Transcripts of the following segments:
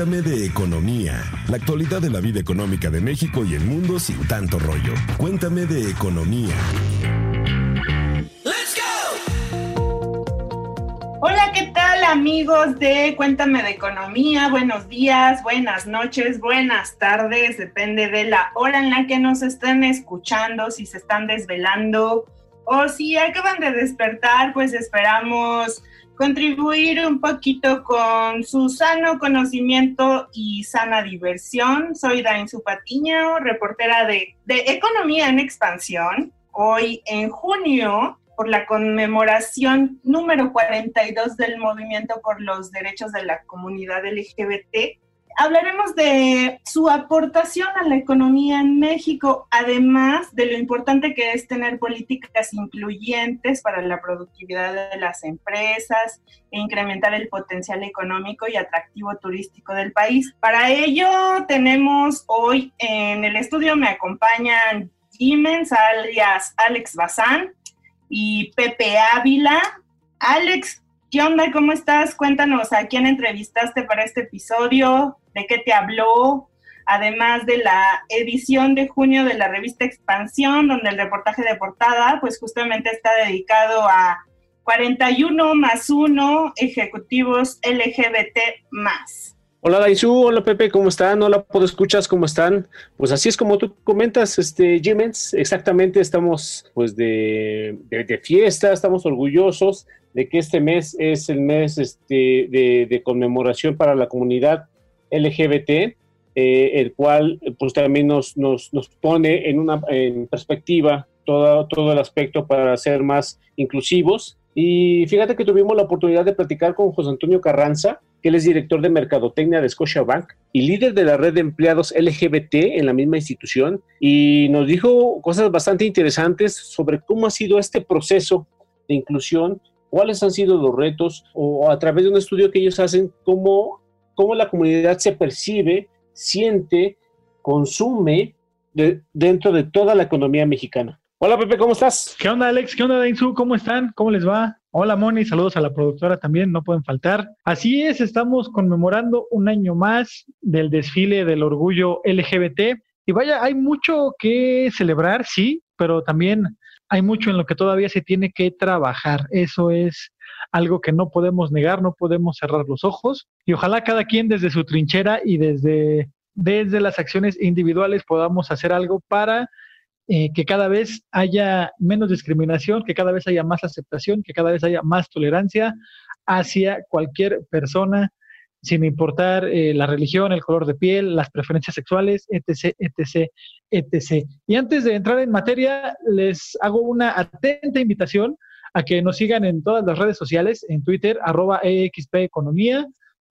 Cuéntame de economía, la actualidad de la vida económica de México y el mundo sin tanto rollo. Cuéntame de economía. Hola, ¿qué tal amigos de Cuéntame de Economía? Buenos días, buenas noches, buenas tardes, depende de la hora en la que nos estén escuchando, si se están desvelando o si acaban de despertar, pues esperamos contribuir un poquito con su sano conocimiento y sana diversión. Soy Dain Patiño, reportera de, de Economía en Expansión. Hoy en junio, por la conmemoración número 42 del Movimiento por los Derechos de la Comunidad LGBT, hablaremos de su aportación a la economía en México, además de lo importante que es tener políticas incluyentes para la productividad de las empresas e incrementar el potencial económico y atractivo turístico del país. Para ello tenemos hoy en el estudio, me acompañan Jimens, alias Alex Bazán, y Pepe Ávila. Alex, ¿qué onda? ¿Cómo estás? Cuéntanos a quién entrevistaste para este episodio, de qué te habló, además de la edición de junio de la revista Expansión, donde el reportaje de portada, pues justamente está dedicado a 41 más 1 ejecutivos LGBT más. Hola Daisu, hola Pepe, ¿cómo están? Hola, ¿puedo escuchas? ¿Cómo están? Pues así es como tú comentas, este Jimens, exactamente estamos pues de, de, fiesta, estamos orgullosos de que este mes es el mes este, de, conmemoración para la comunidad LGBT, eh, el cual pues también nos, nos, nos pone en una en perspectiva todo, todo el aspecto para ser más inclusivos. Y fíjate que tuvimos la oportunidad de platicar con José Antonio Carranza, que él es director de Mercadotecnia de Scotiabank y líder de la red de empleados LGBT en la misma institución, y nos dijo cosas bastante interesantes sobre cómo ha sido este proceso de inclusión, cuáles han sido los retos, o a través de un estudio que ellos hacen, cómo, cómo la comunidad se percibe, siente, consume dentro de toda la economía mexicana. Hola Pepe, ¿cómo estás? ¿Qué onda Alex? ¿Qué onda Dainzu? ¿Cómo están? ¿Cómo les va? Hola Moni, saludos a la productora también, no pueden faltar. Así es, estamos conmemorando un año más del desfile del orgullo LGBT. Y vaya, hay mucho que celebrar, sí, pero también hay mucho en lo que todavía se tiene que trabajar. Eso es algo que no podemos negar, no podemos cerrar los ojos. Y ojalá cada quien desde su trinchera y desde, desde las acciones individuales podamos hacer algo para eh, que cada vez haya menos discriminación, que cada vez haya más aceptación, que cada vez haya más tolerancia hacia cualquier persona, sin importar eh, la religión, el color de piel, las preferencias sexuales, etc., etc., etc. Y antes de entrar en materia, les hago una atenta invitación a que nos sigan en todas las redes sociales, en Twitter, arroba EXP Economía,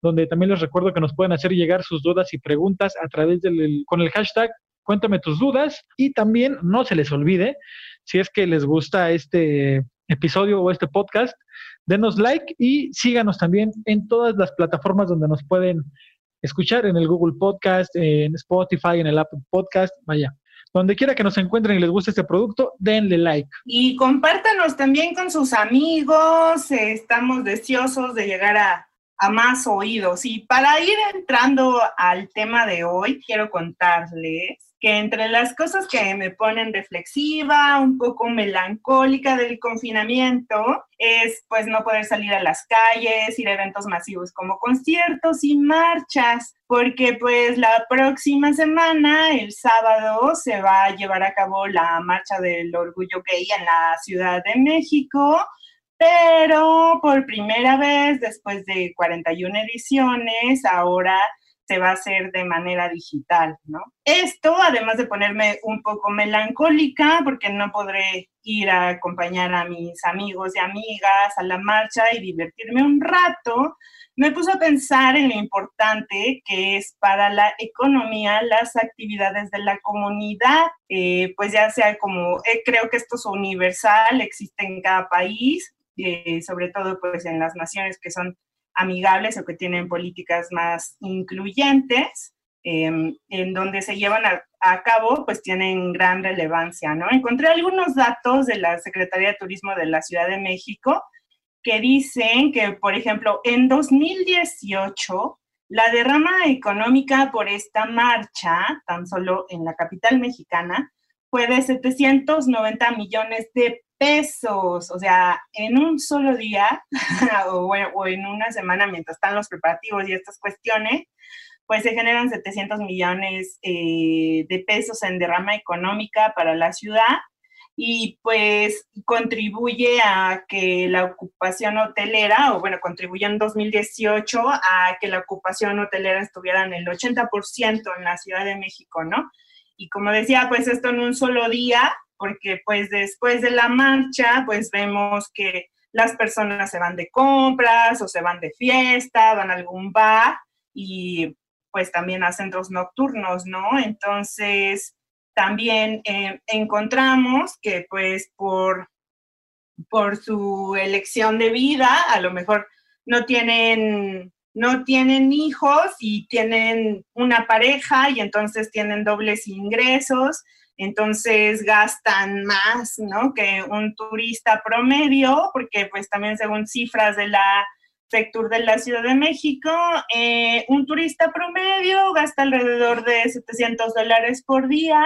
donde también les recuerdo que nos pueden hacer llegar sus dudas y preguntas a través del, con el hashtag cuéntame tus dudas y también no se les olvide, si es que les gusta este episodio o este podcast, denos like y síganos también en todas las plataformas donde nos pueden escuchar, en el Google Podcast, en Spotify, en el Apple Podcast, vaya. Donde quiera que nos encuentren y les guste este producto, denle like. Y compártanos también con sus amigos. Estamos deseosos de llegar a a más oídos. Y para ir entrando al tema de hoy, quiero contarles que entre las cosas que me ponen reflexiva, un poco melancólica del confinamiento, es pues no poder salir a las calles, ir a eventos masivos como conciertos y marchas, porque pues la próxima semana, el sábado, se va a llevar a cabo la marcha del orgullo gay en la Ciudad de México pero por primera vez, después de 41 ediciones, ahora se va a hacer de manera digital, ¿no? Esto, además de ponerme un poco melancólica, porque no podré ir a acompañar a mis amigos y amigas a la marcha y divertirme un rato, me puso a pensar en lo importante que es para la economía las actividades de la comunidad, eh, pues ya sea como, eh, creo que esto es universal, existe en cada país, eh, sobre todo pues en las naciones que son amigables o que tienen políticas más incluyentes, em, en donde se llevan a, a, cabo, pues tienen gran relevancia, ¿no? Encontré algunos datos de la Secretaría de Turismo de la Ciudad de México que dicen que, por ejemplo, en 2018 La derrama económica por esta marcha, tan solo en la capital mexicana, fue de 790 millones de pesos, o sea, en un solo día o, en una semana mientras están los preparativos y estas cuestiones, pues se generan 700 millones eh, de pesos en derrama económica para la ciudad y pues contribuye a que la ocupación hotelera, o bueno, contribuyó en 2018 a que la ocupación hotelera estuviera en el 80% en la Ciudad de México, ¿no? Y como decía, pues esto en un solo día, porque pues después de la marcha, pues vemos que las personas se van de compras o se van de fiesta, van a algún bar y pues también a centros nocturnos, ¿no? Entonces, también eh, encontramos que pues por, por su elección de vida, a lo mejor no tienen, no tienen hijos y tienen una pareja y entonces tienen dobles ingresos, entonces gastan más, ¿no? Que un turista promedio, porque pues también según cifras de la Sector de la Ciudad de México, eh, un turista promedio gasta alrededor de 700 dólares por día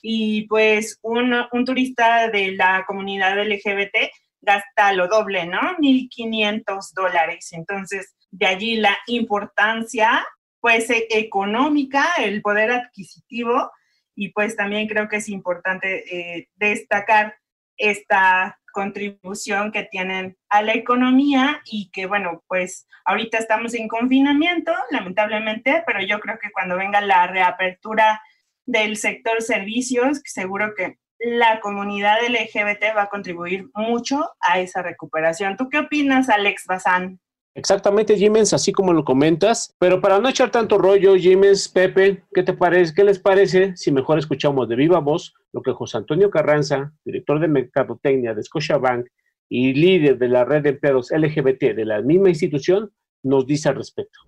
y pues un, turista de la comunidad LGBT gasta lo doble, ¿no? 1.500 dólares. Entonces, de allí la importancia, pues, e, económica, el poder adquisitivo, y pues también creo que es importante eh, destacar esta contribución que tienen a la economía y que, bueno, pues ahorita estamos en confinamiento, lamentablemente, pero yo creo que cuando venga la reapertura del sector servicios, seguro que la comunidad LGBT va a contribuir mucho a esa recuperación. ¿Tú qué opinas, Alex Bazán? Exactamente, Jimens, así como lo comentas. Pero para no echar tanto rollo, Jimens, Pepe, ¿qué te parece? ¿Qué les parece si mejor escuchamos de viva voz lo que José Antonio Carranza, director de Mercadotecnia de Scotiabank y líder de la red de empleados LGBT de la misma institución, nos dice al respecto?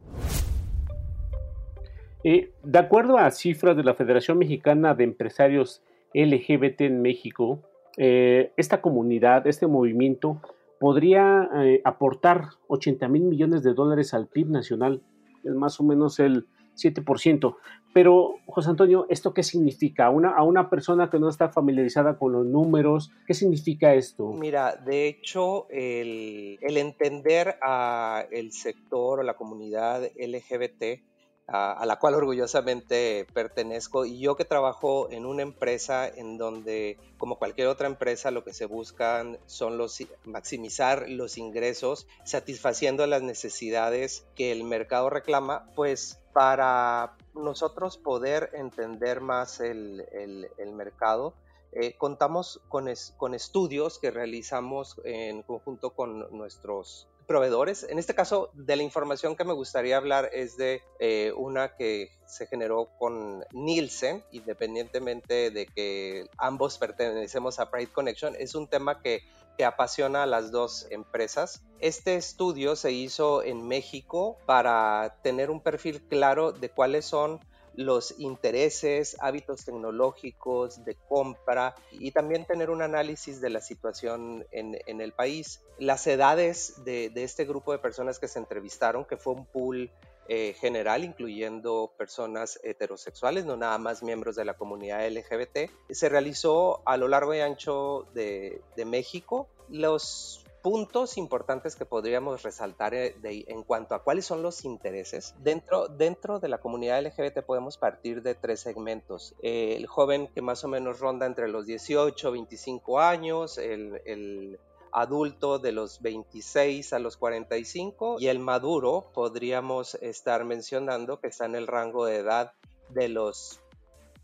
Eh, de acuerdo a cifras de la Federación Mexicana de Empresarios LGBT en México, eh, esta comunidad, este movimiento, podría eh, aportar 80 mil millones de dólares al PIB nacional, es más o menos el 7%. Pero, José Antonio, ¿esto qué significa? Una, a una persona que no está familiarizada con los números, ¿qué significa esto? Mira, de hecho, el, el entender a el sector o la comunidad LGBT a, la cual orgullosamente pertenezco. Y yo que trabajo en una empresa en donde como cualquier otra empresa lo que se buscan son los maximizar los ingresos satisfaciendo las necesidades que el mercado reclama pues para nosotros poder entender más el, el, mercado eh, contamos con, con estudios que realizamos en conjunto con nuestros proveedores. En este caso, de la información que me gustaría hablar es de eh, una que se generó con Nielsen, independientemente de que ambos pertenecemos a Pride Connection. Es un tema que, que apasiona a las dos empresas. Este estudio se hizo en México para tener un perfil claro de cuáles son los intereses, hábitos tecnológicos de compra y también tener un análisis de la situación en, el país. Las edades de, este grupo de personas que se entrevistaron, que fue un pool eh, general, incluyendo personas heterosexuales, no nada más miembros de la comunidad LGBT, se realizó a lo largo y ancho de, de México. Los puntos importantes que podríamos resaltar eh, en cuanto a cuáles son los intereses. Dentro, dentro de la comunidad LGBT podemos partir de tres segmentos. el joven que más o menos ronda entre los 18 25 años, el, el adulto de los 26 a los 45 y el maduro podríamos estar mencionando que está en el rango de edad de los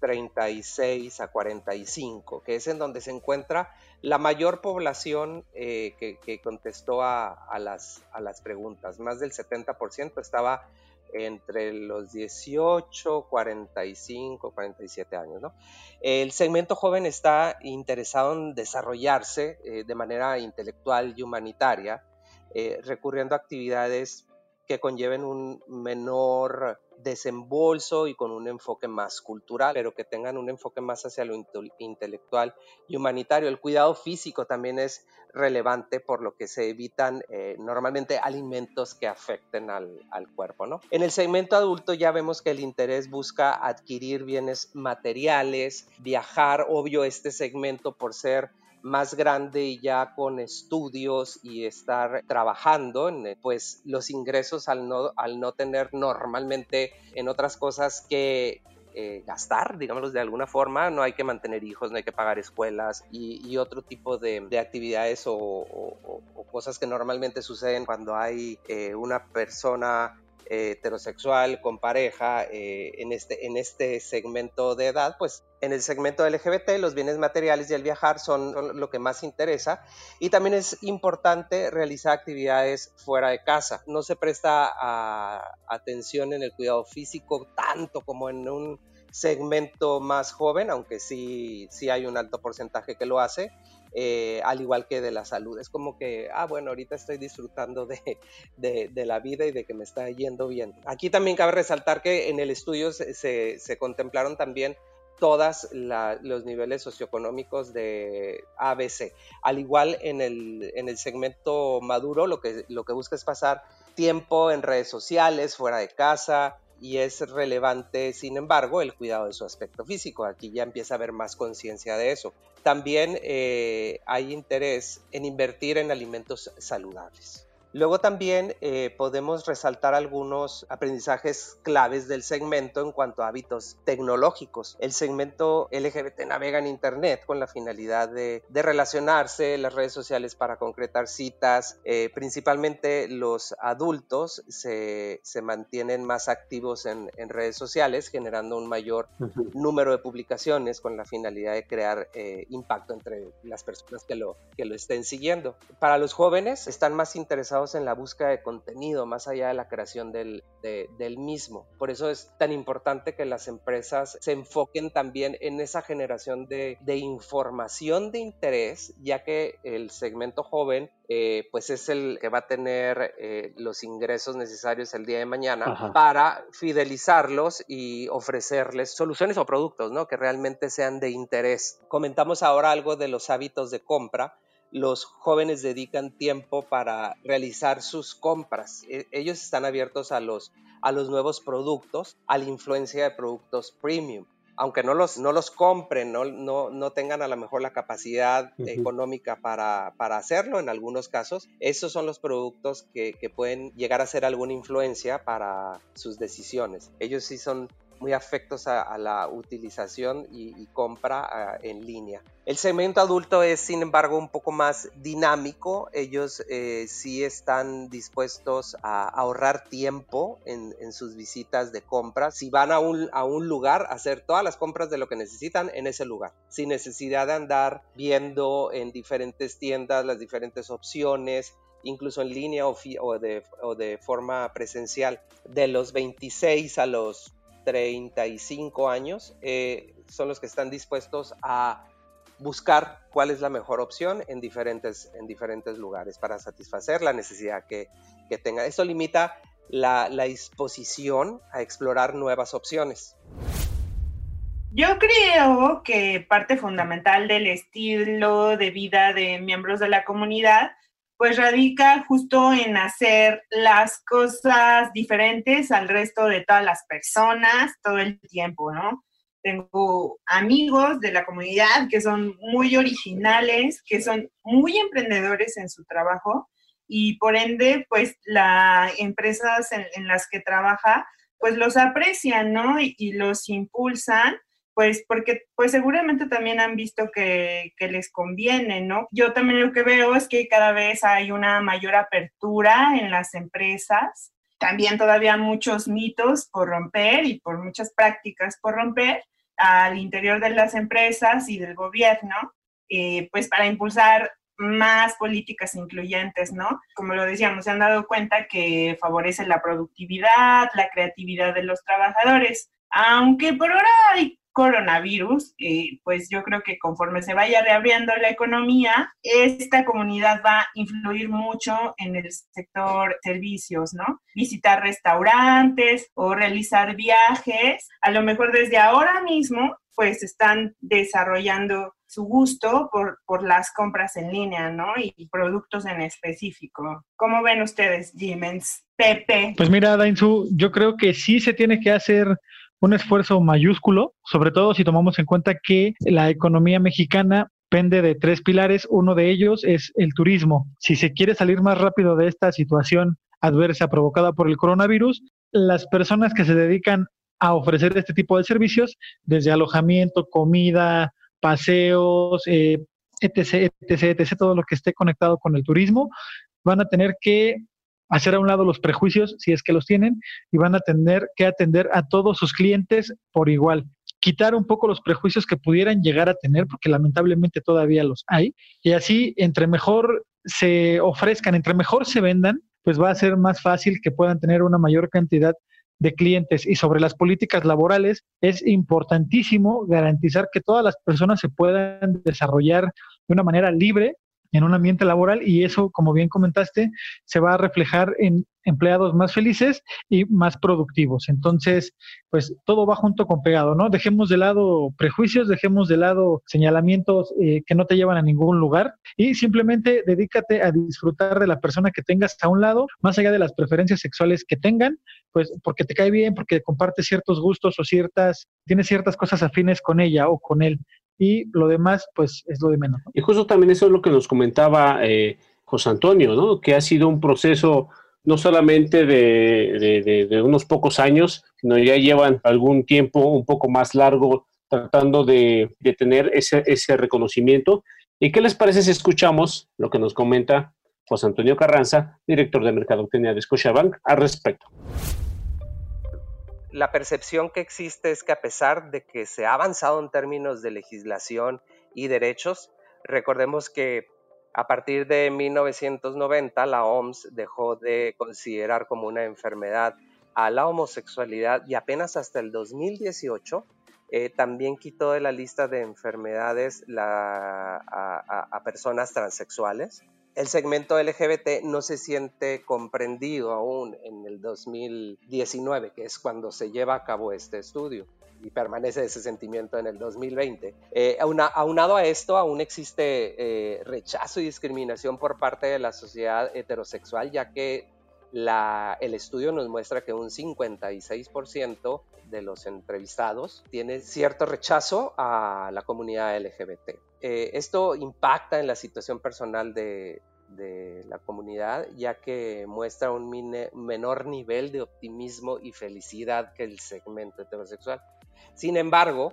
36 a 45, que es en donde se encuentra la mayor población eh, que, contestó a, las, preguntas. Más del 70% estaba entre los 18, 45, 47 años. El segmento joven está interesado en desarrollarse eh, de manera intelectual y humanitaria, eh, recurriendo a actividades que conlleven un menor desembolso y con un enfoque más cultural, pero que tengan un enfoque más hacia lo intelectual y humanitario. El cuidado físico también es relevante por lo que se evitan eh, normalmente alimentos que afecten al, al, cuerpo. ¿no? En el segmento adulto ya vemos que el interés busca adquirir bienes materiales, viajar, obvio este segmento por ser más grande y ya con estudios y estar trabajando, eh, pues los ingresos al no, al no tener normalmente en otras cosas que eh, gastar, digámoslo de alguna forma, no hay que mantener hijos, no hay que pagar escuelas y, otro tipo de, actividades o, cosas que normalmente suceden cuando hay eh, una persona heterosexual con pareja eh, en, este, en este segmento de edad, pues en el segmento LGBT los bienes materiales y el viajar son, lo que más interesa y también es importante realizar actividades fuera de casa. No se presta atención en el cuidado físico tanto como en un segmento más joven, aunque sí, sí hay un alto porcentaje que lo hace. Eh, al igual que de la salud. Es como que, ah, bueno, ahorita estoy disfrutando de, de, la vida y de que me está yendo bien. Aquí también cabe resaltar que en el estudio se, se, contemplaron también todos los niveles socioeconómicos de ABC. Al igual en el, en el segmento maduro, lo que, lo que busca es pasar tiempo en redes sociales, fuera de casa, y es relevante, sin embargo, el cuidado de su aspecto físico. Aquí ya empieza a haber más conciencia de eso. También eh, hay interés en invertir en alimentos saludables. Luego también eh, podemos resaltar algunos aprendizajes claves del segmento en cuanto a hábitos tecnológicos. El segmento LGBT navega en Internet con la finalidad de, relacionarse, las redes sociales para concretar citas. Eh, principalmente los adultos se, mantienen más activos en, redes sociales, generando un mayor número de publicaciones con la finalidad de crear eh, impacto entre las personas que lo, que lo estén siguiendo. Para los jóvenes están más interesados en la búsqueda de contenido más allá de la creación del, del mismo. Por eso es tan importante que las empresas se enfoquen también en esa generación de, de información de interés, ya que el segmento joven eh, pues es el que va a tener eh, los ingresos necesarios el día de mañana para fidelizarlos y ofrecerles soluciones o productos ¿no? que realmente sean de interés. Comentamos ahora algo de los hábitos de compra los jóvenes dedican tiempo para realizar sus compras. E, ellos están abiertos a los, a los nuevos productos, a la influencia de productos premium. Aunque no los, no los compren, no, no, no tengan a lo mejor la capacidad económica para, para, hacerlo en algunos casos, esos son los productos que, que pueden llegar a ser alguna influencia para sus decisiones. Ellos sí son muy afectos a, la utilización y, compra ah, en línea. El segmento adulto es, sin embargo, un poco más dinámico. Ellos eh, sí están dispuestos a ahorrar tiempo en, sus visitas de compra. Si van a un, a un lugar, hacer todas las compras de lo que necesitan en ese lugar, sin necesidad de andar viendo en diferentes tiendas las diferentes opciones, incluso en línea o, o, de, o, de, forma presencial. De los 26 a los 35 años eh, son los que están dispuestos a buscar cuál es la mejor opción en diferentes, en diferentes lugares para satisfacer la necesidad que, que tenga. Esto limita la, la disposición a explorar nuevas opciones. Yo creo que parte fundamental del estilo de vida de miembros de la comunidad pues radica justo en hacer las cosas diferentes al resto de todas las personas todo el tiempo, ¿no? Tengo amigos de la comunidad que son muy originales, que son muy emprendedores en su trabajo y por ende, pues las empresas en, las que trabaja, pues los aprecian, ¿no? y los impulsan pues porque pues seguramente también han visto que, les conviene, ¿no? Yo también lo que veo es que cada vez hay una mayor apertura en las empresas, también todavía muchos mitos por romper y por muchas prácticas por romper al interior de las empresas y del gobierno, eh, pues para impulsar más políticas incluyentes, ¿no? Como lo decíamos, se han dado cuenta que favorece la productividad, la creatividad de los trabajadores, aunque por ahora hay coronavirus, eh, pues yo creo que conforme se vaya reabriendo la economía, esta comunidad va a influir mucho en el sector servicios, ¿no? Visitar restaurantes o realizar viajes, a lo mejor desde ahora mismo, pues están desarrollando su gusto por, por las compras en línea, ¿no? Y productos en específico. ¿Cómo ven ustedes, Jimens? Pepe. Pues mira, Dainzu, yo creo que sí se tiene que hacer un esfuerzo mayúsculo, sobre todo si tomamos en cuenta que la economía mexicana pende de tres pilares. Uno de ellos es el turismo. Si se quiere salir más rápido de esta situación adversa provocada por el coronavirus, las personas que se dedican a ofrecer este tipo de servicios, desde alojamiento, comida, paseos, eh, etc., etc., etc., todo lo que esté conectado con el turismo, van a tener que hacer a un lado los prejuicios, si es que los tienen, y van a tener que atender a todos sus clientes por igual. Quitar un poco los prejuicios que pudieran llegar a tener, porque lamentablemente todavía los hay, y así, entre mejor se ofrezcan, entre mejor se vendan, pues va a ser más fácil que puedan tener una mayor cantidad de clientes y sobre las políticas laborales, es importantísimo garantizar que todas las personas se puedan desarrollar de una manera libre en un ambiente laboral y eso, como bien comentaste, se va a reflejar en empleados más felices y más productivos. Entonces, pues todo va junto con pegado, ¿no? Dejemos de lado prejuicios, dejemos de lado señalamientos eh, que no te llevan a ningún lugar y simplemente dedícate a disfrutar de la persona que tengas a un lado, más allá de las preferencias sexuales que tengan, pues porque te cae bien, porque comparte ciertos gustos o ciertas, tiene ciertas cosas afines con ella o con él y lo demás, pues es lo de menos. Y justo también eso es lo que nos comentaba eh, José Antonio, ¿no? Que ha sido un proceso no solamente de, de, unos pocos años, sino ya llevan algún tiempo un poco más largo tratando de, tener ese, ese reconocimiento. ¿Y qué les parece si escuchamos lo que nos comenta José Antonio Carranza, director de Mercadotecnia de Scotiabank, al respecto? La percepción que existe es que a pesar de que se ha avanzado en términos de legislación y derechos, recordemos que a partir de 1990 la OMS dejó de considerar como una enfermedad a la homosexualidad y apenas hasta el 2018 eh, también quitó de la lista de enfermedades a personas transexuales el segmento LGBT no se siente comprendido aún en el 2019, que es cuando se lleva a cabo este estudio y permanece ese sentimiento en el 2020. Eh, aunado a esto, aún existe eh, rechazo y discriminación por parte de la sociedad heterosexual, ya que el estudio nos muestra que un 56% de los entrevistados tiene cierto rechazo a la comunidad LGBT. Eh, esto impacta en la situación personal de, la comunidad, ya que muestra un menor nivel de optimismo y felicidad que el segmento heterosexual. Sin embargo,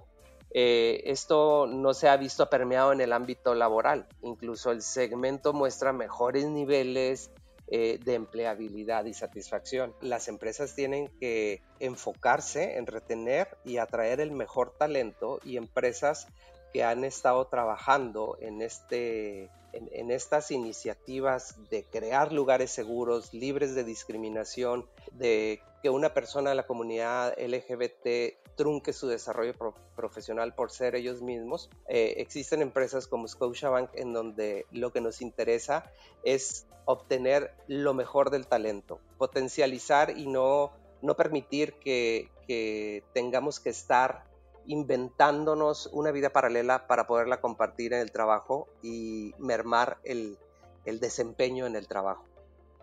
eh, esto no se ha visto permeado en el ámbito laboral. Incluso el segmento muestra mejores niveles eh, de empleabilidad y satisfacción. Las empresas tienen que enfocarse en retener y atraer el mejor talento y empresas que han estado trabajando en, este, en, estas iniciativas de crear lugares seguros, libres de discriminación, de que una persona de la comunidad LGBT trunque su desarrollo profesional por ser ellos mismos. Eh, existen empresas como Scotiabank en donde lo que nos interesa es obtener lo mejor del talento, potencializar y no, no permitir que, tengamos que estar inventándonos una vida paralela para poderla compartir en el trabajo y mermar el, desempeño en el trabajo.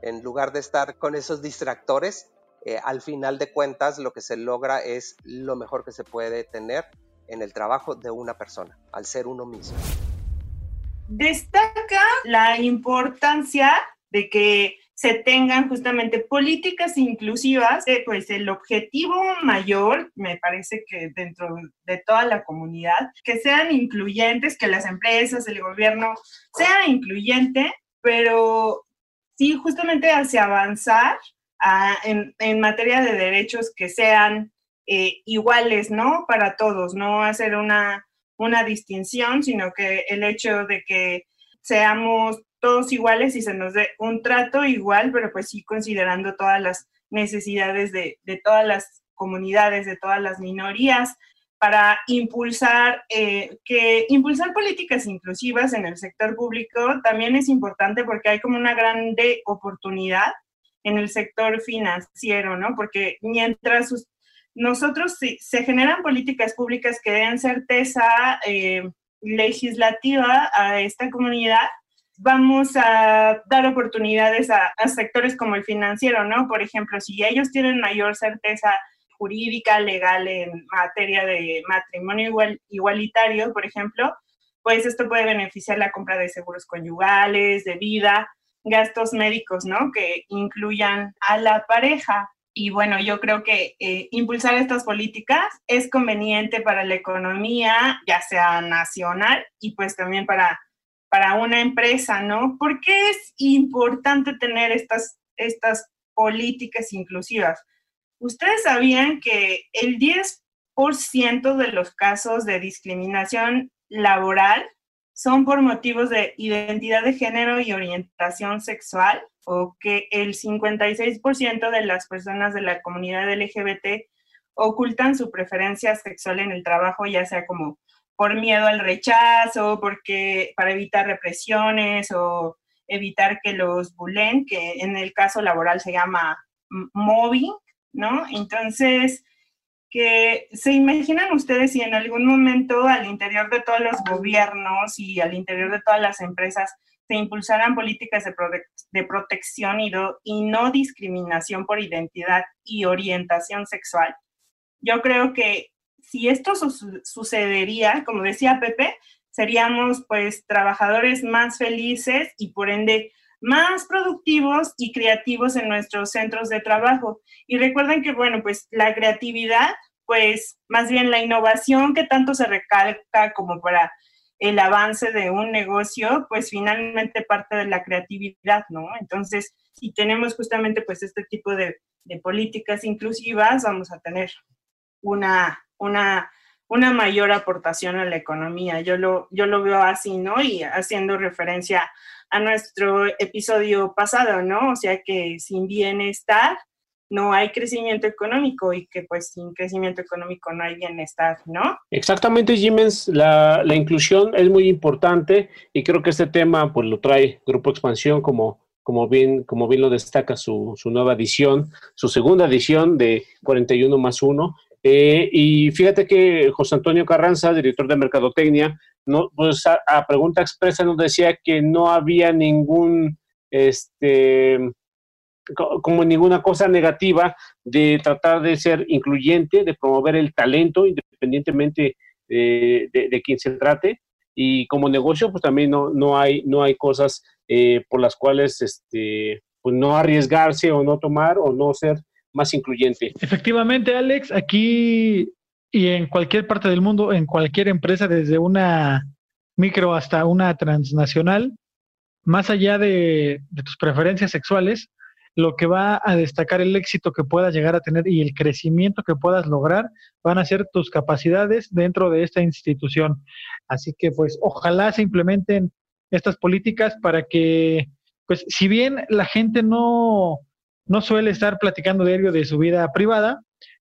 En lugar de estar con esos distractores, eh, al final de cuentas lo que se logra es lo mejor que se puede tener en el trabajo de una persona, al ser uno mismo. Destaca la importancia de que se tengan justamente políticas inclusivas, pues el objetivo mayor, me parece que dentro de toda la comunidad, que sean incluyentes, que las empresas, el gobierno sea incluyente, pero sí justamente hacia avanzar en, materia de derechos que sean eh, iguales, ¿no? Para todos, no hacer una, una distinción, sino que el hecho de que seamos todos iguales y se nos dé un trato igual, pero pues sí considerando todas las necesidades de, todas las comunidades, de todas las minorías. para impulsar, eh, que impulsar políticas inclusivas en el sector público también es importante porque hay como una grande oportunidad en el sector financiero, ¿no? Porque mientras nosotros se generan políticas públicas que den certeza eh, legislativa a esta comunidad, vamos a dar oportunidades a, a, sectores como el financiero, ¿no? Por ejemplo, si ellos tienen mayor certeza jurídica, legal en materia de matrimonio igual, igualitario, por ejemplo, pues esto puede beneficiar la compra de seguros conyugales, de vida, gastos médicos, ¿no? Que incluyan a la pareja. Y bueno, yo creo que eh, impulsar estas políticas es conveniente para la economía, ya sea nacional y pues también para, para una empresa, ¿no? ¿Por qué es importante tener estas, estas políticas inclusivas? ¿Ustedes sabían que el 10% de los casos de discriminación laboral son por motivos de identidad de género y orientación sexual? ¿O que el 56% de las personas de la comunidad LGBT ocultan su preferencia sexual en el trabajo, ya sea como por miedo al rechazo, porque para evitar represiones o evitar que los bulen, que en el caso laboral se llama mobbing, ¿no? Entonces, que se imaginan ustedes si en algún momento al interior de todos los gobiernos y al interior de todas las empresas se impulsaran políticas de, protección y, y no discriminación por identidad y orientación sexual. Yo creo que si esto sucedería, como decía Pepe, seríamos pues trabajadores más felices y por ende más productivos y creativos en nuestros centros de trabajo. Y recuerden que, bueno, pues la creatividad, pues más bien la innovación que tanto se recalca como para el avance de un negocio, pues finalmente parte de la creatividad, ¿no? Entonces, si tenemos justamente pues este tipo de, políticas inclusivas, vamos a tener una, una, una mayor aportación a la economía. Yo lo, yo lo veo así, ¿no? Y haciendo referencia a nuestro episodio pasado, ¿no? O sea que sin bienestar no hay crecimiento económico y que pues sin crecimiento económico no hay bienestar, ¿no? Exactamente, Jimens, la, la inclusión es muy importante y creo que este tema pues lo trae Grupo Expansión como, como, bien, como bien lo destaca su, su nueva edición, su segunda edición de 41 más 1. Eh, y fíjate que José Antonio Carranza, director de Mercadotecnia, no, pues a, pregunta expresa nos decía que no había ningún, este, como ninguna cosa negativa de tratar de ser incluyente, de promover el talento independientemente de, de, quien se trate. Y como negocio, pues también no, no, hay, no hay cosas eh, por las cuales este, pues no arriesgarse o no tomar o no ser más incluyente. Efectivamente, Alex, aquí y en cualquier parte del mundo, en cualquier empresa, desde una micro hasta una transnacional, más allá de, tus preferencias sexuales, lo que va a destacar el éxito que puedas llegar a tener y el crecimiento que puedas lograr van a ser tus capacidades dentro de esta institución. Así que pues ojalá se implementen estas políticas para que, pues si bien la gente no, no suele estar platicando diario de su vida privada,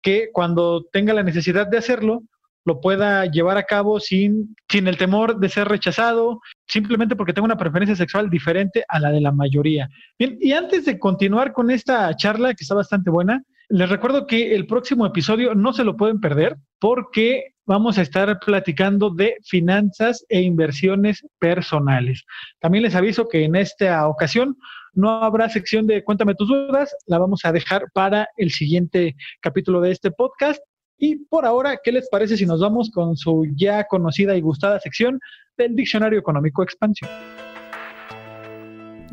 que cuando tenga la necesidad de hacerlo, lo pueda llevar a cabo sin, sin el temor de ser rechazado, simplemente porque tenga una preferencia sexual diferente a la de la mayoría. Bien, y antes de continuar con esta charla, que está bastante buena, les recuerdo que el próximo episodio no se lo pueden perder porque vamos a estar platicando de finanzas e inversiones personales. También les aviso que en esta ocasión no habrá sección de Cuéntame tus dudas, la vamos a dejar para el siguiente capítulo de este podcast. Y por ahora, ¿qué les parece si nos vamos con su ya conocida y gustada sección del Diccionario Económico Expansión?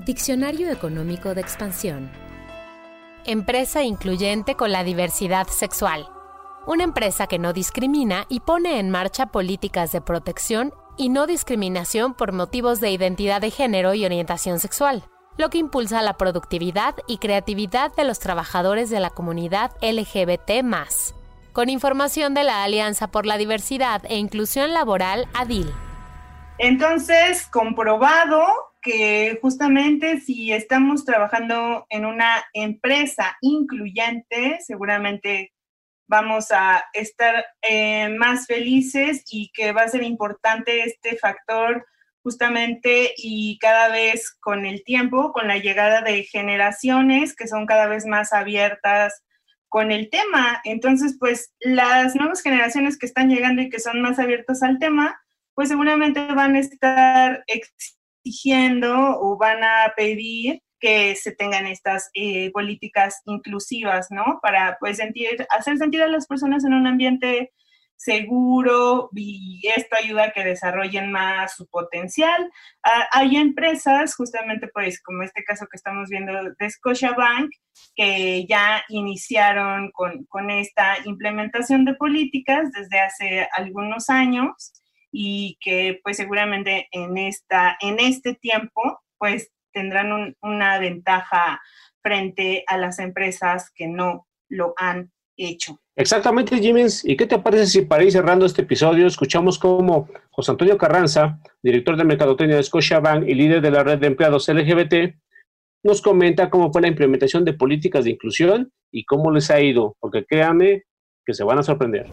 Diccionario Económico de Expansión. Empresa incluyente con la diversidad sexual. Una empresa que no discrimina y pone en marcha políticas de protección y no discriminación por motivos de identidad de género y orientación sexual lo que impulsa la productividad y creatividad de los trabajadores de la comunidad LGBT. Con información de la Alianza por la Diversidad e Inclusión Laboral, ADIL. Entonces, comprobado que justamente si estamos trabajando en una empresa incluyente, seguramente vamos a estar eh, más felices y que va a ser importante este factor justamente y cada vez con el tiempo, con la llegada de generaciones que son cada vez más abiertas con el tema. Entonces, pues las nuevas generaciones que están llegando y que son más abiertas al tema, pues seguramente van a estar exigiendo o van a pedir que se tengan estas eh, políticas inclusivas, ¿no? Para pues sentir, hacer sentir a las personas en un ambiente seguro y esto ayuda a que desarrollen más su potencial. Ah, hay empresas, justamente pues como este caso que estamos viendo de Scotiabank, que ya iniciaron con, con esta implementación de políticas desde hace algunos años y que pues seguramente en, esta, en este tiempo pues tendrán una ventaja frente a las empresas que no lo han hecho. Exactamente, Jiménez. ¿Y qué te parece si para ir cerrando este episodio escuchamos cómo José Antonio Carranza, director de Mercadotecnia de Scotiabank y líder de la red de empleados LGBT, nos comenta cómo fue la implementación de políticas de inclusión y cómo les ha ido? Porque créanme que se van a sorprender.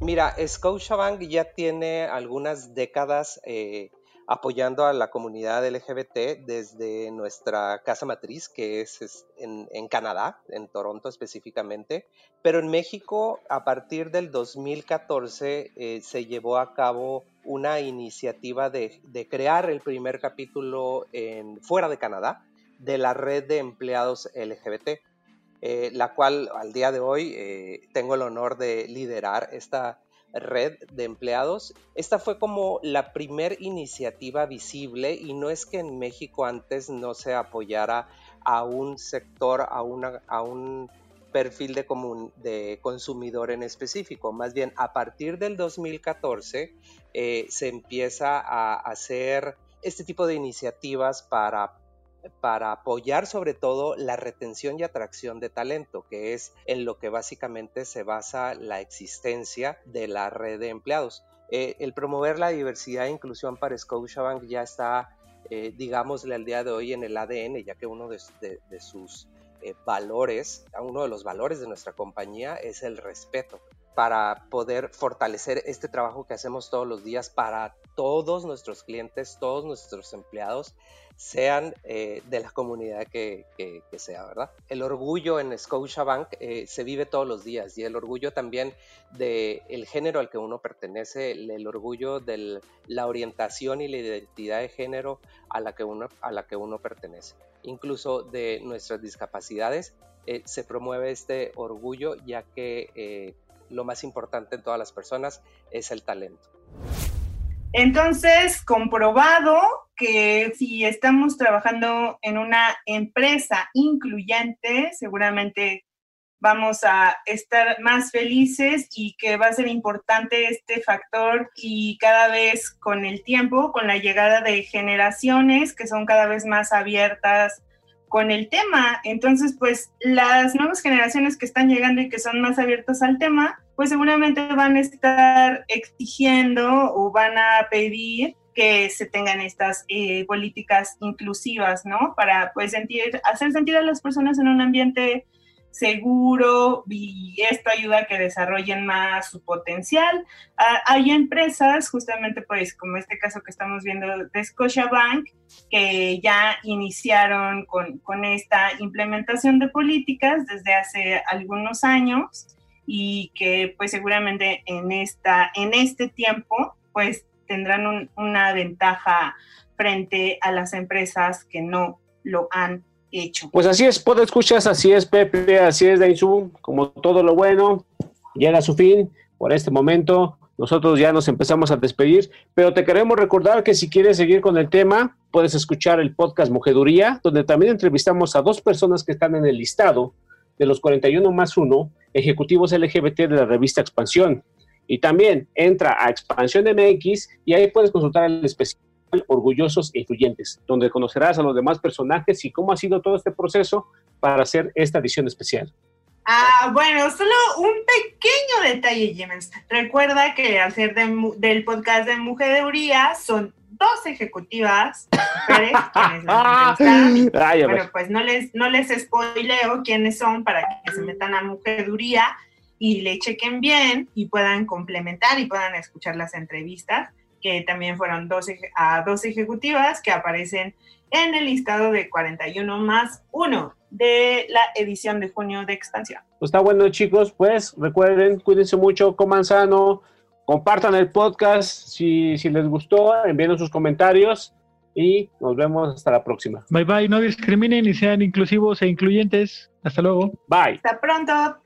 Mira, Scotiabank ya tiene algunas décadas eh, apoyando a la comunidad LGBT desde nuestra casa matriz, que es en, Canadá, en Toronto específicamente. Pero en México, a partir del 2014, eh, se llevó a cabo una iniciativa de, crear el primer capítulo fuera de Canadá de la red de empleados LGBT. Eh, la cual al día de hoy eh, tengo el honor de liderar esta red de empleados. Esta fue como la primer iniciativa visible y no es que en México antes no se apoyara a un sector, a, un perfil de, de consumidor en específico. Más bien, a partir del 2014 eh, se empieza a hacer este tipo de iniciativas para para apoyar sobre todo la retención y atracción de talento, que es en lo que básicamente se basa la existencia de la red de empleados. Eh, el promover la diversidad e inclusión para Scotiabank ya está, eh, digámosle al día de hoy en el ADN, ya que uno de, sus eh, valores, uno de los valores de nuestra compañía es el respeto para poder fortalecer este trabajo que hacemos todos los días para todos nuestros clientes, todos nuestros empleados, sean eh, de la comunidad que, sea, ¿verdad? El orgullo en Scotiabank eh, se vive todos los días y el orgullo también del el género al que uno pertenece, el, orgullo de la orientación y la identidad de género a la que uno, a la que uno pertenece. Incluso de nuestras discapacidades eh, se promueve este orgullo ya que lo más importante en todas las personas es el talento. Entonces, comprobado que si estamos trabajando en una empresa incluyente, seguramente vamos a estar más felices y que va a ser importante este factor y cada vez con el tiempo, con la llegada de generaciones que son cada vez más abiertas con el tema. Entonces, pues las nuevas generaciones que están llegando y que son más abiertas al tema, pues seguramente van a estar exigiendo o van a pedir que se tengan estas eh, políticas inclusivas, ¿no? Para pues hacer sentir a las personas en un ambiente seguro y esto ayuda a que desarrollen más su potencial. Ah, hay empresas, justamente pues como este caso que estamos viendo de Scotiabank, que ya iniciaron con, con esta implementación de políticas desde hace algunos años y que pues seguramente en, esta, en este tiempo pues tendrán una ventaja frente a las empresas que no lo han hecho. Pues así es, puedo escuchas, así es Pepe, así es Daisu, como todo lo bueno llega a su fin por este momento. Nosotros ya nos empezamos a despedir, pero te queremos recordar que si quieres seguir con el tema, puedes escuchar el podcast Mujeduría, donde también entrevistamos a dos personas que están en el listado de los 41 más 1 ejecutivos LGBT de la revista Expansión. Y también entra a Expansión MX y ahí puedes consultar el especial Orgullosos e Influyentes, donde conocerás a los demás personajes y cómo ha sido todo este proceso para hacer esta edición especial. Ah, bueno, solo un pequeño detalle, Jimens. Recuerda que al ser del podcast de Mujer de Uría son dos ejecutivas bueno, pues no les, no les spoileo quiénes son para que se metan a Mujeduría y le chequen bien y puedan complementar y puedan escuchar las entrevistas, que también fueron dos, a dos ejecutivas que aparecen en el listado de 41 más 1 de la edición de junio de Expansión. Pues está bueno, chicos. Pues recuerden, cuídense mucho, coman sano, compartan el podcast si, si les gustó, envíen sus comentarios y nos vemos hasta la próxima. Bye bye, no discriminen y sean inclusivos e incluyentes. Hasta luego. Bye. Hasta pronto.